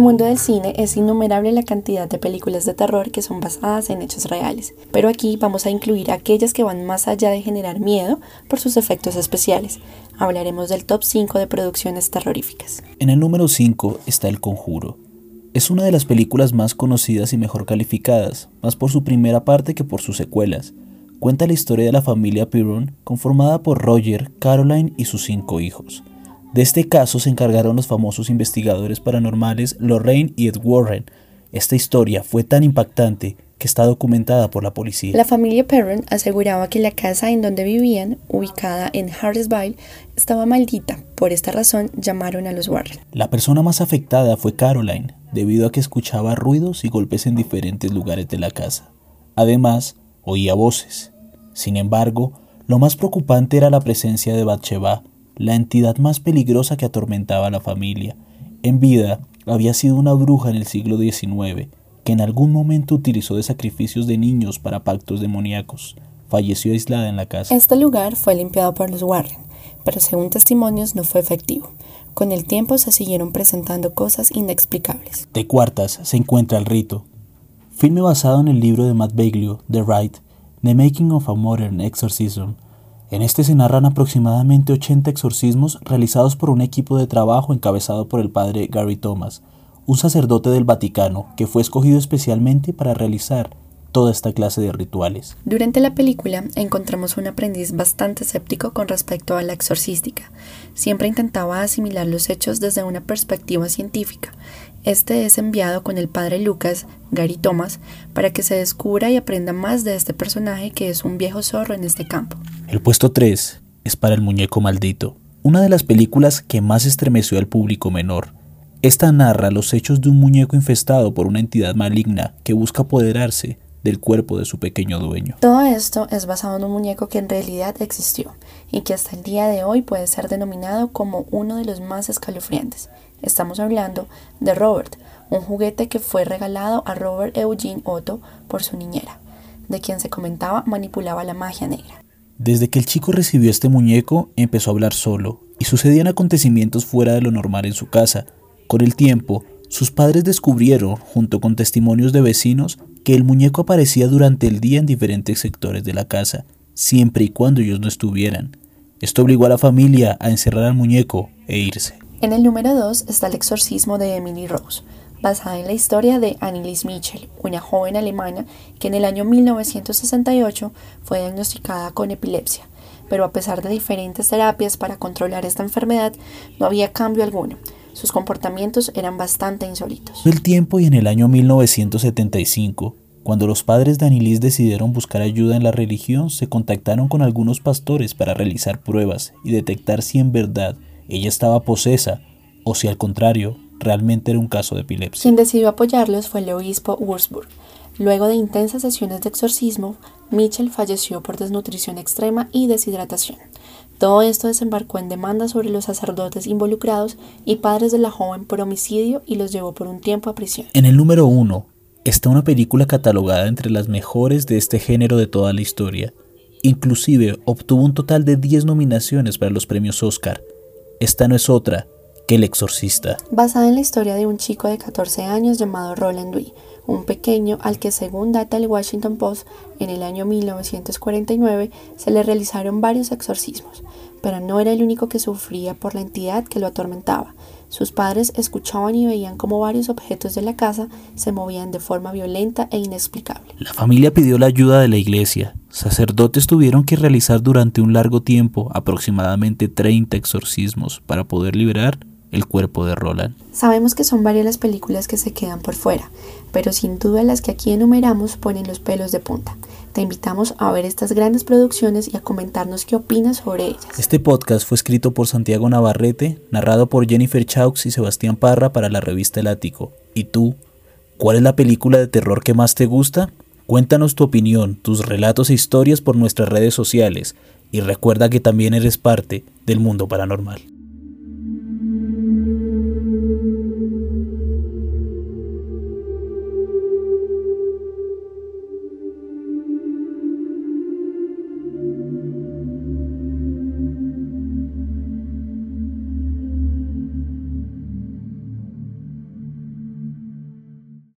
mundo del cine es innumerable la cantidad de películas de terror que son basadas en hechos reales, pero aquí vamos a incluir aquellas que van más allá de generar miedo por sus efectos especiales. Hablaremos del top 5 de producciones terroríficas. En el número 5 está El Conjuro. Es una de las películas más conocidas y mejor calificadas, más por su primera parte que por sus secuelas. Cuenta la historia de la familia Piron, conformada por Roger, Caroline y sus cinco hijos. De este caso se encargaron los famosos investigadores paranormales Lorraine y Ed Warren. Esta historia fue tan impactante que está documentada por la policía. La familia Perron aseguraba que la casa en donde vivían, ubicada en Harrisville, estaba maldita. Por esta razón llamaron a los Warren. La persona más afectada fue Caroline, debido a que escuchaba ruidos y golpes en diferentes lugares de la casa. Además, oía voces. Sin embargo, lo más preocupante era la presencia de Bathsheba, la entidad más peligrosa que atormentaba a la familia. En vida, había sido una bruja en el siglo XIX, que en algún momento utilizó de sacrificios de niños para pactos demoníacos. Falleció aislada en la casa. Este lugar fue limpiado por los Warren, pero según testimonios no fue efectivo. Con el tiempo se siguieron presentando cosas inexplicables. De cuartas se encuentra el rito. Filme basado en el libro de Matt Baglio, The Rite, The Making of a Modern Exorcism, en este se narran aproximadamente 80 exorcismos realizados por un equipo de trabajo encabezado por el padre Gary Thomas, un sacerdote del Vaticano que fue escogido especialmente para realizar toda esta clase de rituales. Durante la película encontramos un aprendiz bastante escéptico con respecto a la exorcística. Siempre intentaba asimilar los hechos desde una perspectiva científica este es enviado con el padre Lucas, Gary Thomas, para que se descubra y aprenda más de este personaje que es un viejo zorro en este campo. El puesto 3 es para El Muñeco Maldito, una de las películas que más estremeció al público menor. Esta narra los hechos de un muñeco infestado por una entidad maligna que busca apoderarse del cuerpo de su pequeño dueño. Todo esto es basado en un muñeco que en realidad existió y que hasta el día de hoy puede ser denominado como uno de los más escalofriantes. Estamos hablando de Robert, un juguete que fue regalado a Robert Eugene Otto por su niñera, de quien se comentaba manipulaba la magia negra. Desde que el chico recibió este muñeco, empezó a hablar solo, y sucedían acontecimientos fuera de lo normal en su casa. Con el tiempo, sus padres descubrieron, junto con testimonios de vecinos, que el muñeco aparecía durante el día en diferentes sectores de la casa, siempre y cuando ellos no estuvieran. Esto obligó a la familia a encerrar al muñeco e irse. En el número 2 está El exorcismo de Emily Rose, basada en la historia de Annelies Mitchell, una joven alemana que en el año 1968 fue diagnosticada con epilepsia, pero a pesar de diferentes terapias para controlar esta enfermedad, no había cambio alguno. Sus comportamientos eran bastante insólitos. El tiempo y en el año 1975, cuando los padres de Annelies decidieron buscar ayuda en la religión, se contactaron con algunos pastores para realizar pruebas y detectar si en verdad ella estaba posesa o si al contrario realmente era un caso de epilepsia. Quien decidió apoyarlos fue el obispo Wurzburg. Luego de intensas sesiones de exorcismo, Mitchell falleció por desnutrición extrema y deshidratación. Todo esto desembarcó en demandas sobre los sacerdotes involucrados y padres de la joven por homicidio y los llevó por un tiempo a prisión. En el número uno está una película catalogada entre las mejores de este género de toda la historia. Inclusive obtuvo un total de 10 nominaciones para los premios Oscar, esta no es otra que El Exorcista. Basada en la historia de un chico de 14 años llamado Roland Dewey, un pequeño al que según data el Washington Post, en el año 1949 se le realizaron varios exorcismos, pero no era el único que sufría por la entidad que lo atormentaba. Sus padres escuchaban y veían cómo varios objetos de la casa se movían de forma violenta e inexplicable. La familia pidió la ayuda de la iglesia. Sacerdotes tuvieron que realizar durante un largo tiempo aproximadamente 30 exorcismos para poder liberar el cuerpo de Roland. Sabemos que son varias las películas que se quedan por fuera, pero sin duda las que aquí enumeramos ponen los pelos de punta. Te invitamos a ver estas grandes producciones y a comentarnos qué opinas sobre ellas. Este podcast fue escrito por Santiago Navarrete, narrado por Jennifer Chaux y Sebastián Parra para la revista El Ático. ¿Y tú? ¿Cuál es la película de terror que más te gusta? Cuéntanos tu opinión, tus relatos e historias por nuestras redes sociales y recuerda que también eres parte del mundo paranormal.